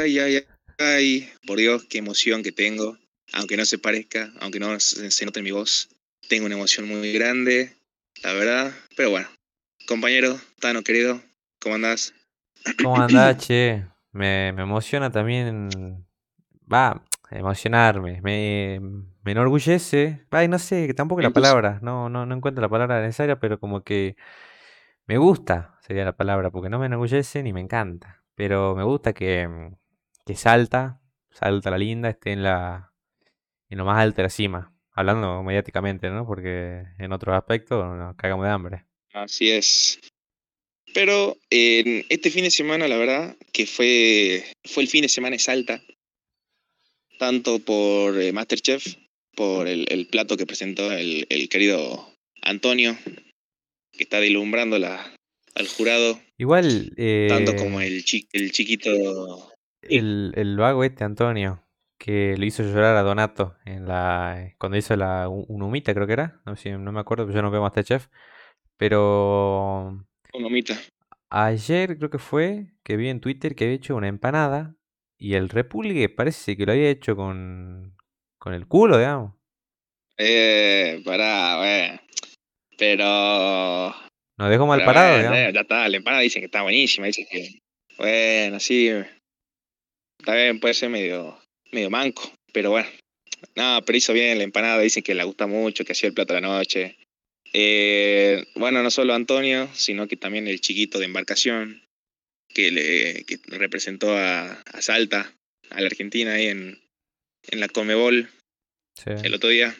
Ay, ay, ay, por Dios, qué emoción que tengo. Aunque no se parezca, aunque no se note en mi voz, tengo una emoción muy grande, la verdad. Pero bueno, compañero, Tano querido, ¿cómo andás? ¿Cómo andás, che? Me, emociona también. Va, emocionarme. Me, me enorgullece. Ay, no sé, tampoco la palabra. No, no, no encuentro la palabra necesaria, pero como que me gusta, sería la palabra, porque no me enorgullece ni me encanta. Pero me gusta que, que salta, salta la linda, esté en la en lo más alto de la cima. Hablando mediáticamente, ¿no? Porque en otros aspectos nos cagamos de hambre. Así es. Pero este fin de semana, la verdad, que fue, fue el fin de semana de Salta. Tanto por eh, Masterchef, por el, plato que presentó el, querido Antonio, que está deslumbrando la, al jurado. Igual. tanto como eh, el, el chiquito. El, el vago este, Antonio que lo hizo llorar a Donato en la cuando hizo la un humita creo que era no, sé, no me acuerdo yo no veo Masterchef pero un humita ayer creo que fue que vi en Twitter que había hecho una empanada y el repulgue parece que lo había hecho con con el culo digamos eh pará bueno pero nos dejó mal parado digamos. ya está la empanada dicen que está buenísima dicen que bueno sí bien puede ser medio medio manco, pero bueno. Nada, pero hizo bien la empanada, dicen que le gusta mucho, que hacía el plato de la noche. Eh, bueno, no solo Antonio, sino que también el chiquito de embarcación, que, le, que representó a, a, Salta, a la Argentina ahí en, en la Comebol el otro día.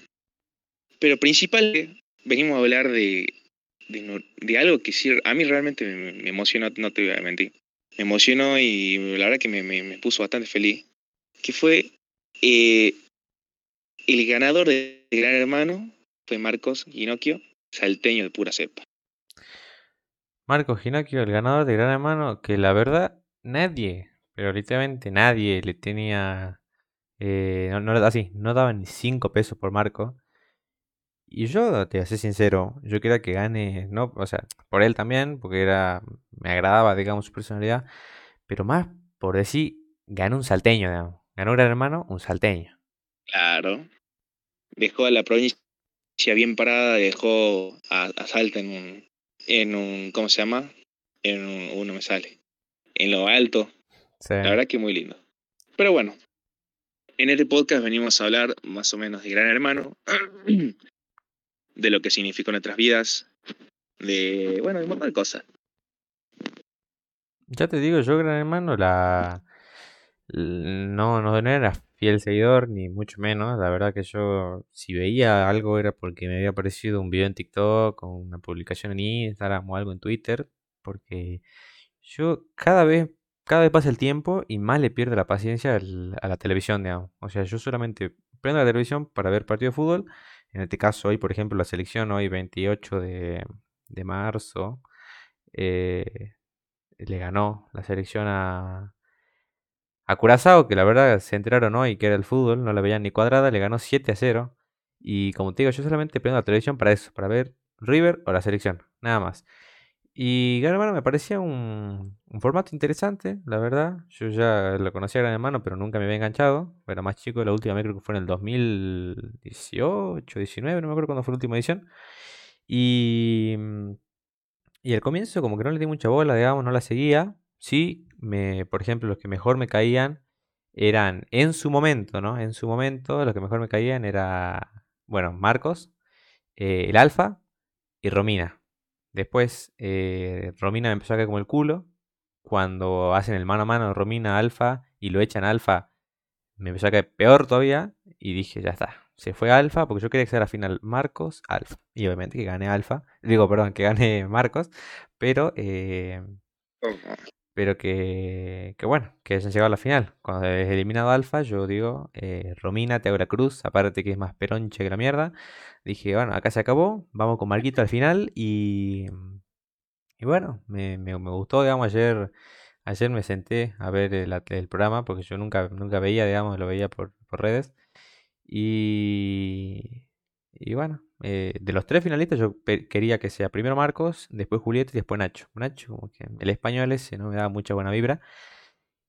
Pero principal, venimos a hablar de, de, de algo que sí, a mí realmente me, emocionó, no te voy a mentir. Me emocionó y la verdad que me, me, me puso bastante feliz que fue eh, el ganador de Gran Hermano, fue Marcos Ginocchio, salteño de pura cepa. Marcos Ginocchio, el ganador de Gran Hermano, que la verdad nadie, pero literalmente nadie le tenía, eh, no, así, no daban ni 5 pesos por Marco. Y yo, te voy a ser sincero, yo quería que gane, no, o sea, por él también, porque era, me agradaba, digamos, su personalidad, pero más por decir, ganó un salteño, digamos. Ganó Gran Hermano, un salteño. Claro. Dejó a la provincia bien parada, dejó a, Salta en un, en un, ¿cómo se llama? En un, uno me sale. En lo alto. La verdad que muy lindo. Pero bueno, en este podcast venimos a hablar más o menos de Gran Hermano, de lo que significó nuestras vidas, de, bueno, de un de cosas. Ya te digo, yo Gran Hermano la no, no, era fiel seguidor, ni mucho menos. La verdad que yo, si veía algo, era porque me había aparecido un video en TikTok, o una publicación en Instagram o algo en Twitter. Porque yo cada vez, cada vez pasa el tiempo y más le pierdo la paciencia a la televisión, digamos. O sea, yo solamente prendo la televisión para ver partido de fútbol. En este caso, hoy, por ejemplo, la selección, hoy 28 de, de marzo, eh, le ganó la selección a, a Curazao, que la verdad se enteraron hoy que era el fútbol, no la veían ni cuadrada, le ganó 7 a 0. Y como te digo, yo solamente prendo la televisión para eso, para ver River o la selección, nada más. Y Gran Hermano me parecía un, formato interesante, la verdad. Yo ya lo conocía Gran Hermano, pero nunca me había enganchado. Era más chico, la última creo que fue en el 2018, 19, no me acuerdo cuándo fue la última edición. Y, y al comienzo como que no le di mucha bola, digamos, no la seguía. Sí, me, por ejemplo, los que mejor me caían eran en su momento, ¿no? En su momento, los que mejor me caían era, bueno, Marcos, eh, el Alfa y Romina. Después, eh, Romina me empezó a caer como el culo. Cuando hacen el mano a mano Romina Alfa y lo echan Alfa, me empezó a caer peor todavía. Y dije, ya está. Se fue Alfa, porque yo quería que sea la final Marcos, Alfa. Y obviamente que gane Alfa. Digo, perdón, que gane Marcos. Pero eh, pero que, que bueno, que hayan llegado a la final. Cuando es eliminado Alfa, yo digo, eh, Romina, Teora Cruz, aparte que es más peronche que la mierda. Dije, bueno, acá se acabó, vamos con Marquito al final y, y bueno, me, me, gustó, digamos, ayer, ayer me senté a ver el, el, programa porque yo nunca, nunca veía, digamos, lo veía por, por redes. Y, y bueno, eh, de los tres finalistas yo quería que sea primero Marcos, después Julieta y después Nacho. Nacho, como que el español ese no me daba mucha buena vibra.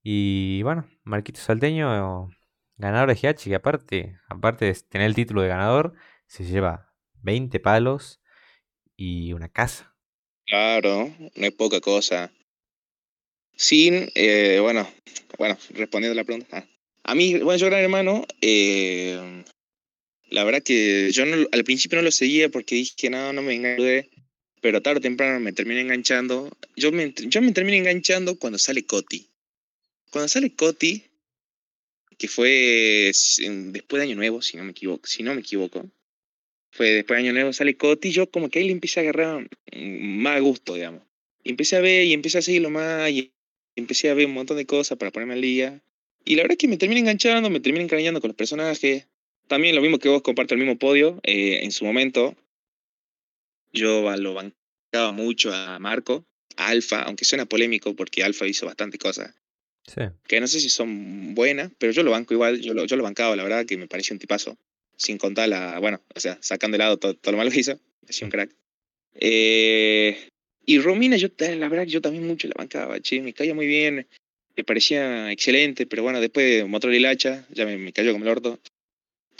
Y bueno, Marquito Salteño, ganador de GH, que aparte, aparte de tener el título de ganador, se lleva 20 palos y una casa. Claro, no es poca cosa. Sin, eh, bueno, bueno, respondiendo a la pregunta. Ah, a mí, bueno, yo gran hermano, eh, la verdad que yo al principio no lo seguía porque dije, no, no me enganché, pero tarde o temprano me terminé enganchando. Yo me, yo me terminé enganchando cuando sale Coti. Cuando sale Coti, que fue después de Año Nuevo, si no me equivoco, si no me equivoco, fue después de Año Nuevo, sale Coti, yo como que ahí le empecé a agarrar más gusto, digamos. Y empecé a ver y empecé a seguirlo más y empecé a ver un montón de cosas para ponerme al día. Y la verdad que me terminé enganchando, me terminé encariñando con los personajes. También lo mismo que vos comparto el mismo podio. Eh, en su momento, yo lo bancaba mucho a Marco, a Alfa, aunque suena polémico porque Alfa hizo bastante cosas. Que no sé si son buenas, pero yo lo banco igual, yo lo, yo lo bancaba, la verdad, que me pareció un tipazo. Sin contar la, bueno, o sea, sacando de lado todo, lo malo que hizo, me un mm. crack. Eh, y Romina, yo, la verdad yo también mucho la bancaba, che, me caía muy bien, me parecía excelente, pero bueno, después Motor y hacha, ya me, cayó como el orto.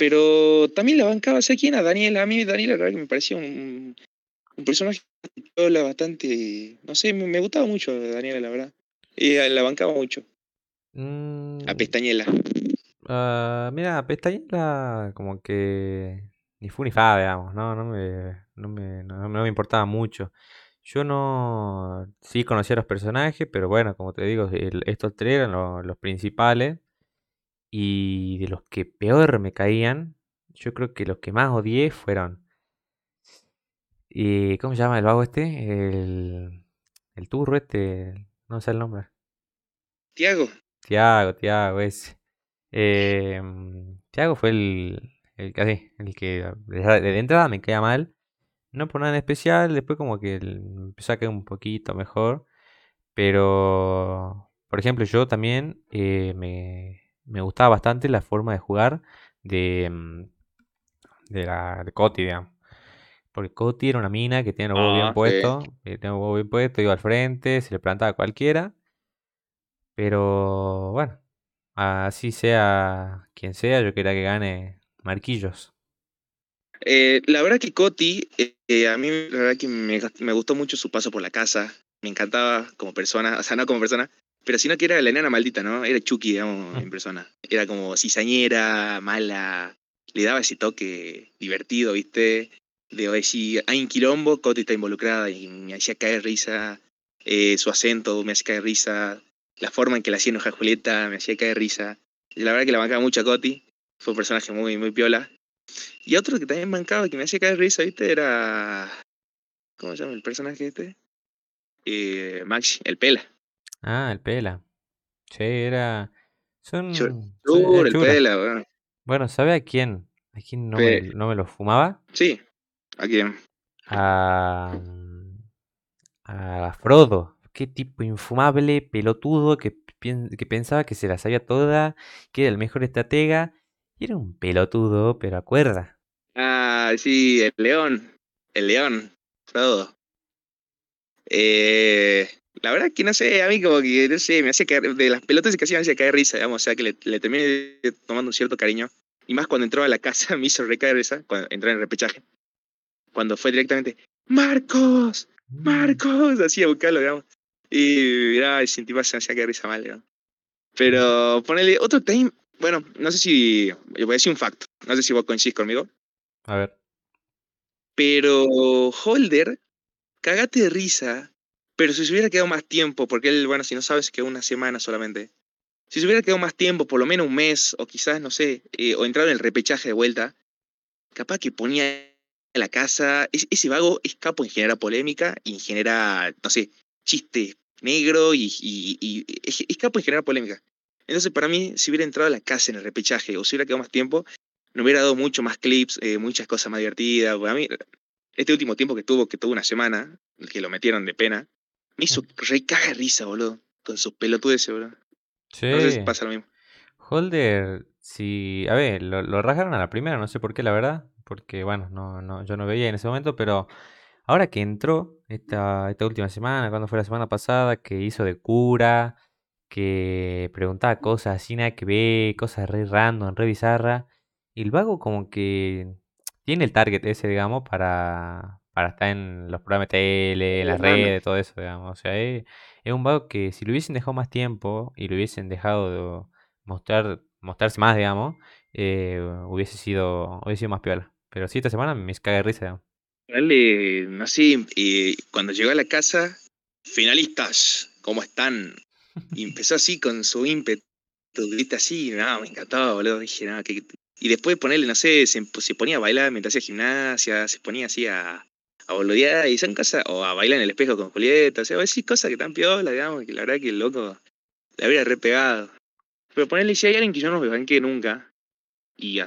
Pero también la bancaba, ¿sé quién? A Daniela. A mí Daniela, la verdad que me parecía un, un personaje bastante, no sé, me, me gustaba mucho Daniela, la verdad. Y la bancaba mucho. Mm. A Pestañela. Uh, mira, Pestañela como que ni fu ni fa, digamos, ¿no? No me, no me, no, me importaba mucho. Yo no, sí conocía a los personajes, pero bueno, como te digo, estos tres eran los principales. Y de los que peor me caían, yo creo que los que más odié fueron... Y, ¿Cómo se llama el vago este? El, el turro este, no sé el nombre. Tiago. Tiago, Tiago, ese. Eh, Tiago fue el, el, que, el que de entrada me caía mal. No por nada en especial, después como que empezó a caer un poquito mejor. Pero, por ejemplo, yo también eh, me, me, gustaba bastante la forma de jugar de, mm, de la de Coti, digamos. Porque Coti era una mina que tiene el huevo bien ah, puesto, eh, tiene el huevo bien puesto, iba al frente, se le plantaba a cualquiera. Pero bueno, así sea quien sea, yo quería que gane Marquillos. Eh, la verdad que Coti, eh, a mí la verdad que me, me, gustó mucho su paso por la casa. Me encantaba como persona, o sea, no como persona, pero sino que era la enana maldita, ¿no? Era Chucky, digamos, en persona. Era como cizañera, mala, le daba ese toque divertido, ¿viste? De si hay un quilombo, Coti está involucrada y me hacía caer risa. su acento me hacía caer risa la forma en que la hacía enojar Julieta me hacía caer risa. Y la verdad que la bancaba mucho a Coti. Fue un personaje muy, muy piola. Y otro que también bancaba que me hacía caer risa, ¿viste? Era. ¿Cómo se llama el personaje este? Eh, Maxi, el Pela. Ah, el Pela. Sí, era. Son. el Pela, bueno. Bueno, ¿sabe a quién? ¿A quién no, me, no me lo fumaba? Sí, ¿a quién? A. A Frodo qué tipo infumable, pelotudo, que, que pensaba que se la sabía toda, que era el mejor estratega. Y era un pelotudo, pero acuerda. Ah, sí, el león. El león. Todo. Eh, la verdad que no sé, a mí como que, no sé, me hacía caer, de las pelotas que hacía me hacía caer risa, digamos, o sea que le, le terminé tomando un cierto cariño. Y más cuando entró a la casa me hizo recaer risa, cuando entró en el repechaje. Cuando fue directamente, Marcos, mm. Marcos, así a buscarlo, digamos. Y mirá, sin tipo se hacía que risa mal, ¿no? Pero ponele otro time. Bueno, no sé si. Yo voy a decir un fact. No sé si vos coincidís conmigo. A ver. Pero Holder, cagate de risa. Pero si se hubiera quedado más tiempo, porque él, bueno, si no sabes, que una semana solamente. Si se hubiera quedado más tiempo, por lo menos un mes, o quizás, no sé, eh, o entrar en el repechaje de vuelta, capaz que ponía la casa. Ese, vago es capo en generar polémica y en generar, no sé, chistes negro y, y, es, capo de generar polémica. Entonces, para mí, si hubiera entrado a la casa en el repechaje o si hubiera quedado más tiempo, me hubiera dado mucho más clips, eh, muchas cosas más divertidas. Para mí, este último tiempo que tuvo, que tuvo una semana, que lo metieron de pena, me hizo re caga risa, boludo, con sus pelotudes, boludo. Sí. Si pasa lo mismo. Holder, si. A ver, lo, lo rasgaron a la primera, no sé por qué, la verdad. Porque, bueno, no, no, yo no veía en ese momento, pero Ahora que entró esta, esta última semana, cuando fue la semana pasada, que hizo de cura, que preguntaba cosas así nada que ver, cosas re random, re bizarra. Y el vago como que tiene el target ese, digamos, para, para estar en los programas de tele, en las redes, todo eso, digamos. O sea, es, un vago que si lo hubiesen dejado más tiempo y lo hubiesen dejado de mostrar, mostrarse más, digamos, eh, hubiese sido hubiese sido más piola. Pero sí, esta semana me caga de risa, digamos. Dale, no sé, y cuando llegó a la casa, finalistas, ¿cómo están? Y empezó así con su ímpetu, grita así, no, me encantaba, boludo. Dije, no, que. Y después ponerle, no sé, se, se, ponía a bailar mientras hacía gimnasia, se ponía así a, a boludear y son cosas, o a bailar en el espejo con Julieta, o sea, decir cosas que están piola, digamos, que la verdad que el loco le habría repegado. Pero ponerle, si hay alguien que yo no me banqué nunca, y,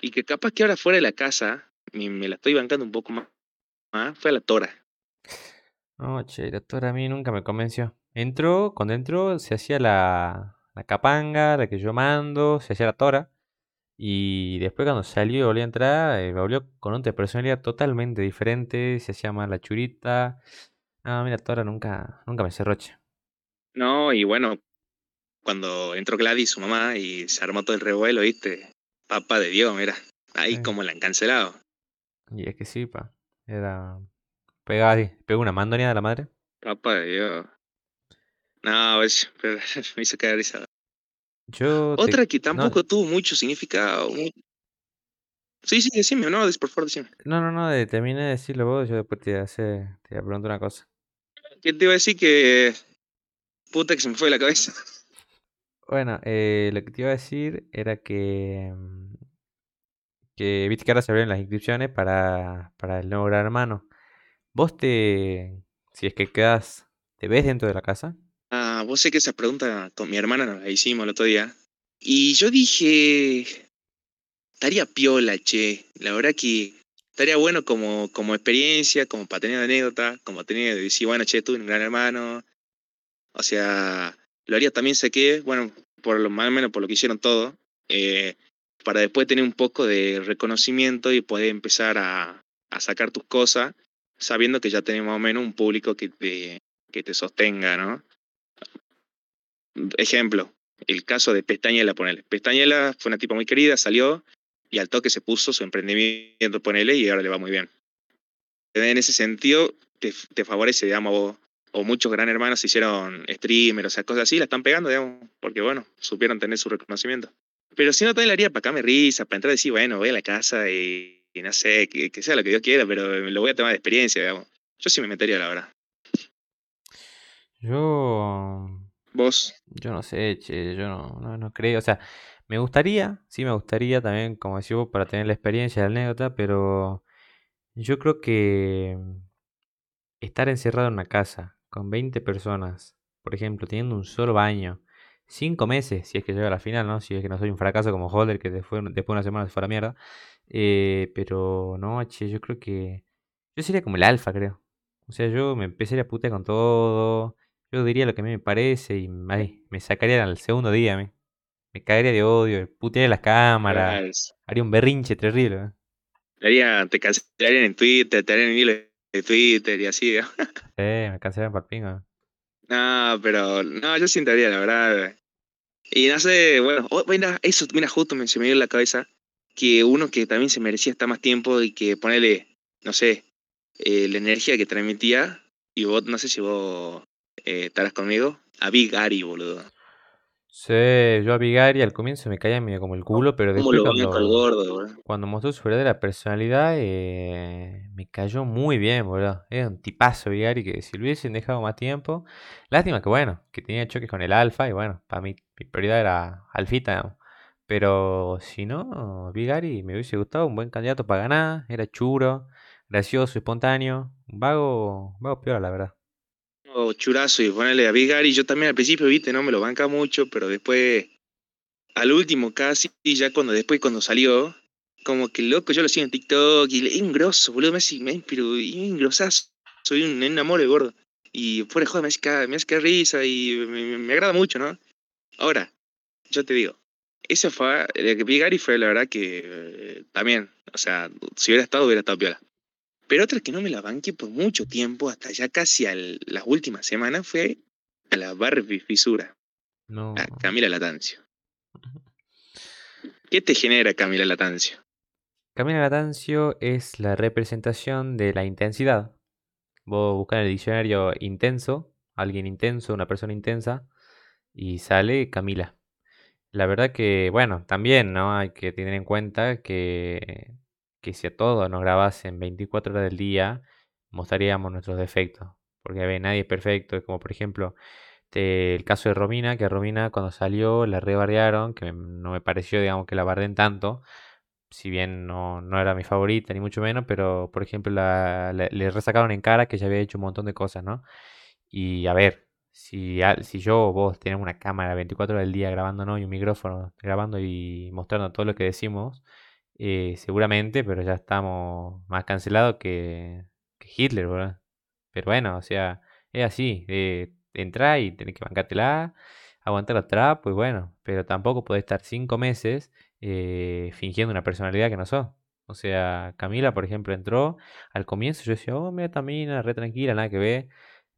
y que capaz que ahora fuera de la casa, me, la estoy bancando un poco más, más fue a la Tora. No, che, la Tora a mí nunca me convenció. Entró, cuando entró se hacía la, la capanga, la que yo mando, se hacía la tora. Y después cuando salió y volvió a entrar, eh, volvió con otra personalidad totalmente diferente, se hacía más la churita. No, mira, Tora nunca, nunca me cerroche. No, y bueno, cuando entró Gladys, su mamá, y se armó todo el revuelo, ¿viste? Papa de Dios, mira. Ahí como la han cancelado. Y es que sí, pa. Era. Pegaba pegó una mandonia de la madre. Papa de Dios. No, pues, me hizo caer esa. Yo Otra que tampoco tuvo mucho significado. Sí, sí, decime, no, por favor, decime. No, no, no, de, terminé de decirlo vos, yo después te, hace, te preguntar una cosa. ¿Qué te iba a decir que. Puta que se me fue la cabeza. Bueno, eh, lo que te iba a decir era que. Mm, que viste que ahora se abren las inscripciones para, para el nuevo gran hermano. ¿Vos te. Si es que quedas. ¿Te ves dentro de la casa? Vos sé que esa pregunta con mi hermana nos la hicimos el otro día. Y yo dije, estaría piola, che. La verdad que estaría bueno como, como experiencia, como para tener anécdota, como tener, decir, bueno, che, tuve un gran hermano. O sea, lo haría también sé que, bueno, por lo más o menos por lo que hicieron todo, eh, para después tener un poco de reconocimiento y poder empezar a, sacar tus cosas, sabiendo que ya tenemos más o menos un público que te, que te sostenga, ¿no? Ejemplo, el caso de Pestañela, ponele. Pestañela fue una tipa muy querida, salió y al toque se puso su emprendimiento, ponele, y ahora le va muy bien. En ese sentido, te, favorece, digamos, o muchos gran hermanos hicieron streamers, o sea, cosas así, la están pegando, digamos, porque bueno, supieron tener su reconocimiento. Pero si no, también la haría para me risa, para entrar y decir, bueno, voy a la casa y, no sé, que, que, sea lo que Dios quiera, pero lo voy a tomar de experiencia, digamos. Yo sí me metería, la verdad. Yo ¿Vos? Yo no sé, che, yo no, no, creo. O sea, me gustaría, sí me gustaría también, como decís vos, para tener la experiencia, la anécdota, pero yo creo que estar encerrado en una casa con 20 personas, por ejemplo, teniendo un solo baño, 5 meses, si es que llega a la final, ¿no? Si es que no soy un fracaso como Holder, que después, después de una semana se fue a la mierda. Eh, pero no, che, yo creo que yo sería como el alfa, creo. O sea, yo me empezaría a putear con todo. Yo diría lo que a mí me parece y me sacaría al segundo día. Me, me caería de odio, putearía las cámaras. Haría un berrinche terrible. Haría, te cancelarían en Twitter, te harían en hilo de Twitter y así. sí, me cancelarían para pingo. No, pero no, yo sientaría la verdad. Y no sé, bueno, oh, mira, eso, mira, justo me, se me dio en la cabeza que uno que también se merecía estar más tiempo y que ponerle, no sé, eh, la energía que transmitía, y vos, no sé si vos eh, estarás conmigo, a Big Ari, boludo. Sí, yo a Big Ari al comienzo me caía medio como el culo, pero después cuando, cuando mostró su verdadera personalidad eh, me cayó muy bien, boludo. Era un tipazo Big Ari que si lo hubiesen dejado más tiempo, lástima que bueno, que tenía choques con el Alfa y bueno, para mí mi prioridad era Alfita, pero si no, Big Ari me hubiese gustado, un buen candidato para ganar, era churo, gracioso, espontáneo, un vago, vago peor la verdad churazo y ponerle a Big Gary. Yo también al principio, viste, no me lo banca mucho, pero después, al último casi, ya cuando después cuando salió, como que loco, yo lo sigo en TikTok y es un grosso, boludo, me hace, me, pero un grosazo, soy un enamore gordo. Y fuera joder, me hace, que, me hace que risa y me, agrada mucho, ¿no? Ahora, yo te digo, ese fue, el que Big Gary fue la verdad que eh, también, o sea, si hubiera estado, hubiera estado piola. Pero otra que no me la banqué por mucho tiempo, hasta ya casi a las últimas semanas, fue a la Barbie Fisura. No. Ah, Camila Latancio. ¿Qué te genera Camila Latancio? Camila Latancio es la representación de la intensidad. Vos buscas en el diccionario intenso, alguien intenso, una persona intensa, y sale Camila. La verdad que, bueno, también, ¿no? Hay que tener en cuenta que, que si a todos nos grabasen 24 horas del día, mostraríamos nuestros defectos. Porque a ver, nadie es perfecto. Es como, por ejemplo, el caso de Romina, que Romina cuando salió la rebardearon, que no me pareció, digamos, que la barden tanto. Si bien no, no, era mi favorita, ni mucho menos, pero por ejemplo la, le resacaron en cara que ya había hecho un montón de cosas, ¿no? Y a ver, si, si yo o vos tenemos una cámara 24 horas del día grabando, ¿no? Y un micrófono grabando y mostrando todo lo que decimos, eh, seguramente, pero ya estamos más cancelados que, Hitler, ¿verdad? Pero bueno, o sea, es así, eh, entra y tenés que bancártela, aguantar trapos, pues bueno, pero tampoco podés estar cinco meses eh, fingiendo una personalidad que no sos. O sea, Camila, por ejemplo, entró al comienzo, yo decía, oh, mira, Tamina, re tranquila, nada que ver.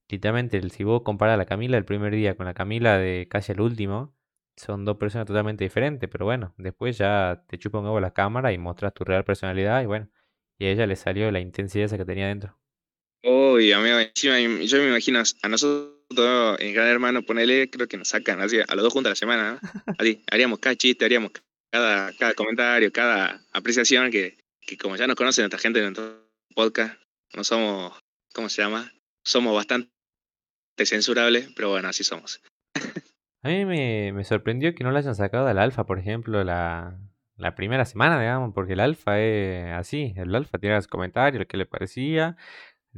Literalmente, si vos comparás a la Camila del primer día con la Camila de casi el último, son dos personas totalmente diferentes, pero bueno, después ya te chupa un huevo la cámara y mostras tu real personalidad y bueno, y a ella le salió la intensidad esa que tenía dentro. Uy, amigo, encima yo me imagino a nosotros en Gran Hermano, ponele, creo que nos sacan así a los dos juntos a la semana, Así, haríamos cada chiste, haríamos cada, cada comentario, cada apreciación que, que como ya nos conocen nuestra gente en nuestro podcast, no somos, ¿cómo se llama? Somos bastante censurables, pero bueno, así somos. A mí me, sorprendió que no la hayan sacado del alfa, por ejemplo, la, primera semana, digamos, porque el alfa es así, el alfa tiene los comentarios, lo que le parecía,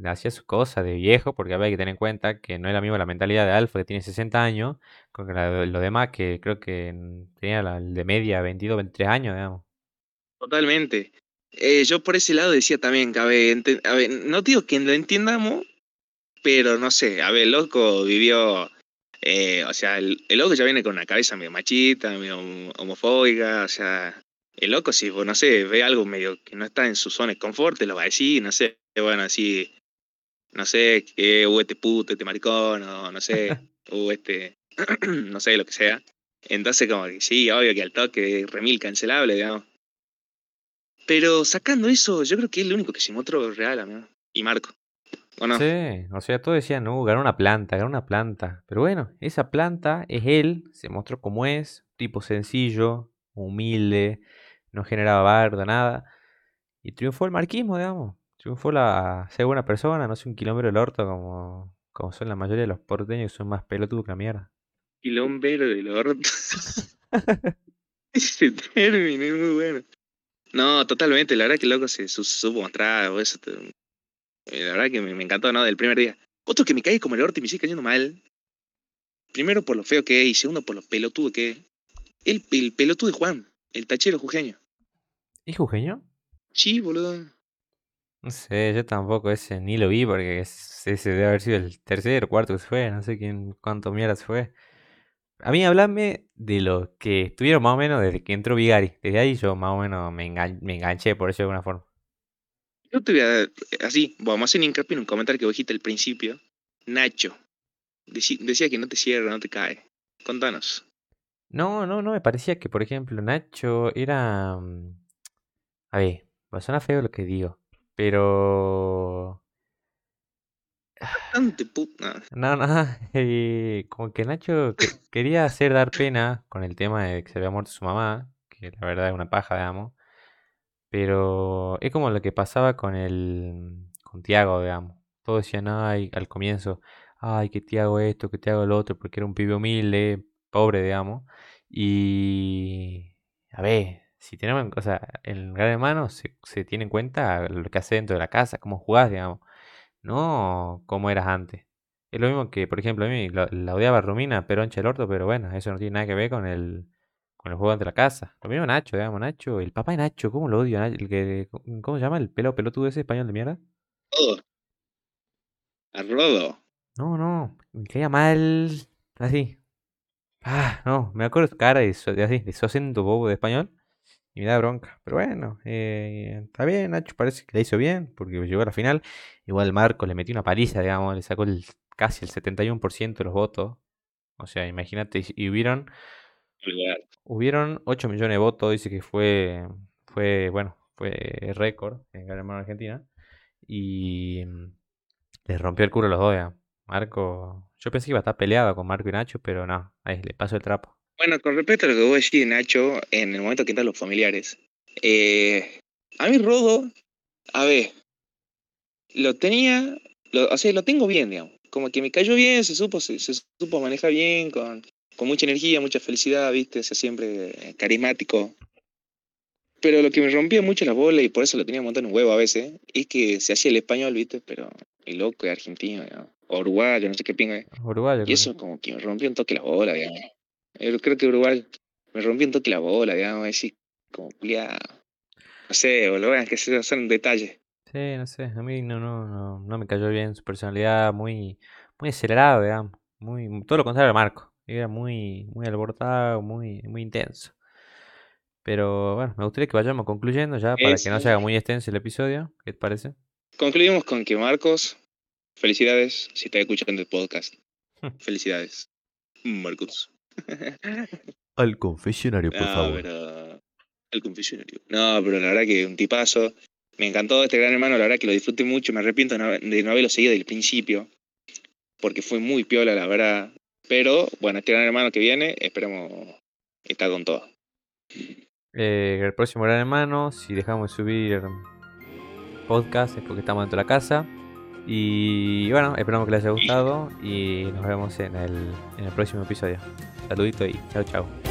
hacía su cosa de viejo, porque había que tener en cuenta que no es la misma la mentalidad de alfa que tiene 60 años, con lo demás que creo que tenía la, de media 22, 23 años, digamos. Totalmente. Eh, yo por ese lado decía también que, a ver, a ver, no digo que lo entiendamos, pero no sé, a ver, loco vivió eh, o sea, el, loco ya viene con una cabeza medio machita, medio homofóbica, o sea, el loco si, no sé, ve algo medio que no está en su zona de confort, te lo va a decir, no sé, bueno, así, no sé, que hubo este puto, este maricón, o no sé, hubo este, no sé, lo que sea. Entonces, como que sí, obvio que al toque remil cancelable, digamos. Pero sacando eso, yo creo que es el único que se mostró real, amigo. Y Marco. Sí, o sea, todos decían, no, ganó una planta, ganó una planta. Pero bueno, esa planta es él, se mostró como es, tipo sencillo, humilde, no generaba bardo, nada. Y triunfó el marquismo, digamos. Triunfó la ser buena persona, no sé, un kilómetro del orto como, como son la mayoría de los porteños que son más pelotudos que la mierda. Kilómetro del orto. Ese término es muy bueno. No, totalmente, la verdad que el loco se supo mostrar, eso, la verdad que me, encantó, ¿no? Del primer día. Otro que me cae como el orto y me sigue cayendo mal. Primero por lo feo que es y segundo por lo pelotudo que es. El, el pelotudo de Juan, el tachero jujeño. ¿Y jujeño? Sí, boludo. No sé, yo tampoco ese ni lo vi porque ese debe haber sido el tercer o cuarto que se fue, no sé quién cuánto mierda se fue. A mí hablame de lo que estuvieron más o menos desde que entró Vigari. Desde ahí yo más o menos me, me enganché por eso de alguna forma. Yo te voy a. Así, vamos a hacer hincapié en un comentario que dijiste al principio. Nacho. decía que no te cierra, no te cae. Contanos. No, no, no, me parecía que, por ejemplo, Nacho era. Mm, a ver, va suena feo lo que digo. Pero. Bastante puta. No, no, eh, como que Nacho quería hacer dar pena con el tema de que se había muerto su mamá, que la verdad es una paja, digamos. Pero es como lo que pasaba con el con Tiago, digamos. Todos decían, ay, al comienzo, ay, que Tiago esto, que Tiago lo otro, porque era un pibe humilde, pobre, digamos. Y a ver, si tenemos, o sea, en gran hermano se, se tiene en cuenta lo que hace dentro de la casa, cómo jugás, digamos, no cómo eras antes. Es lo mismo que, por ejemplo, a mí la, odiaba Romina, pero el orto, pero bueno, eso no tiene nada que ver con el con el juego ante la casa. Lo mismo Nacho, digamos, Nacho. El papá de Nacho, ¿cómo lo odio? El que, ¿Cómo se llama? ¿El pelo pelotudo ese español de mierda? Rodo. A Rodo. No, no. Me caía mal. Así. Ah, no. Me acuerdo de su cara de, de así, de su acento bobo de español. Y me da bronca. Pero bueno, eh, está bien, Nacho. Parece que la hizo bien. Porque llegó a la final. Igual Marco le metió una paliza, digamos. Le sacó el, casi el 71% de los votos. O sea, imagínate, y hubieron, Hubieron 8 millones de votos, dice que fue, fue bueno, fue récord en Gran Hermano Argentina. Y mm, les rompió el culo a los dos, ya. Marco, yo pensé que iba a estar peleado con Marco y Nacho, pero no, ahí le pasó el trapo. Bueno, con respecto a lo que vos decís, Nacho, en el momento que entran los familiares, eh, a mí Rodo, a ver, lo tenía, lo, o sea, lo tengo bien, digamos. Como que me cayó bien, se supo, se, se supo manejar bien, con, con mucha energía, mucha felicidad, viste, o sea, siempre eh, carismático. Pero lo que me rompía mucho la bola, y por eso lo tenía montado en un huevo a veces, es que se hacía el español, viste, pero el loco es argentino, digamos, o uruguayo, no sé qué pinga. es. Uruguayo. Y eso como que me rompió un toque la bola, digamos. Yo creo que Uruguay me rompió un toque la bola, digamos, así como culiado. No sé, boludo, es que se son detalles. Sí, no sé, a mí no, no, no, no me cayó bien su personalidad, muy, muy acelerado, digamos, muy, todo lo contrario a Marco, era muy, muy alborotado, muy, muy intenso. Pero bueno, me gustaría que vayamos concluyendo ya para que no se haga muy extenso el episodio, ¿qué te parece? Concluimos con que Marcos, felicidades si estás escuchando el podcast. Felicidades. Marcos. Al confesionario, no, pero. El confesionario. No, pero la verdad que un tipazo. Me encantó este gran hermano, la verdad que lo disfruté mucho. Me arrepiento de no, de no haberlo seguido desde el principio. Porque fue muy piola, la verdad. Pero, bueno, este gran hermano que viene, esperemos estar con todo. Eh, el próximo gran hermano, si dejamos de subir podcast es porque estamos dentro de la casa. Y bueno, esperamos que les haya gustado y nos vemos en el, en el próximo episodio. Saludito y chao chao.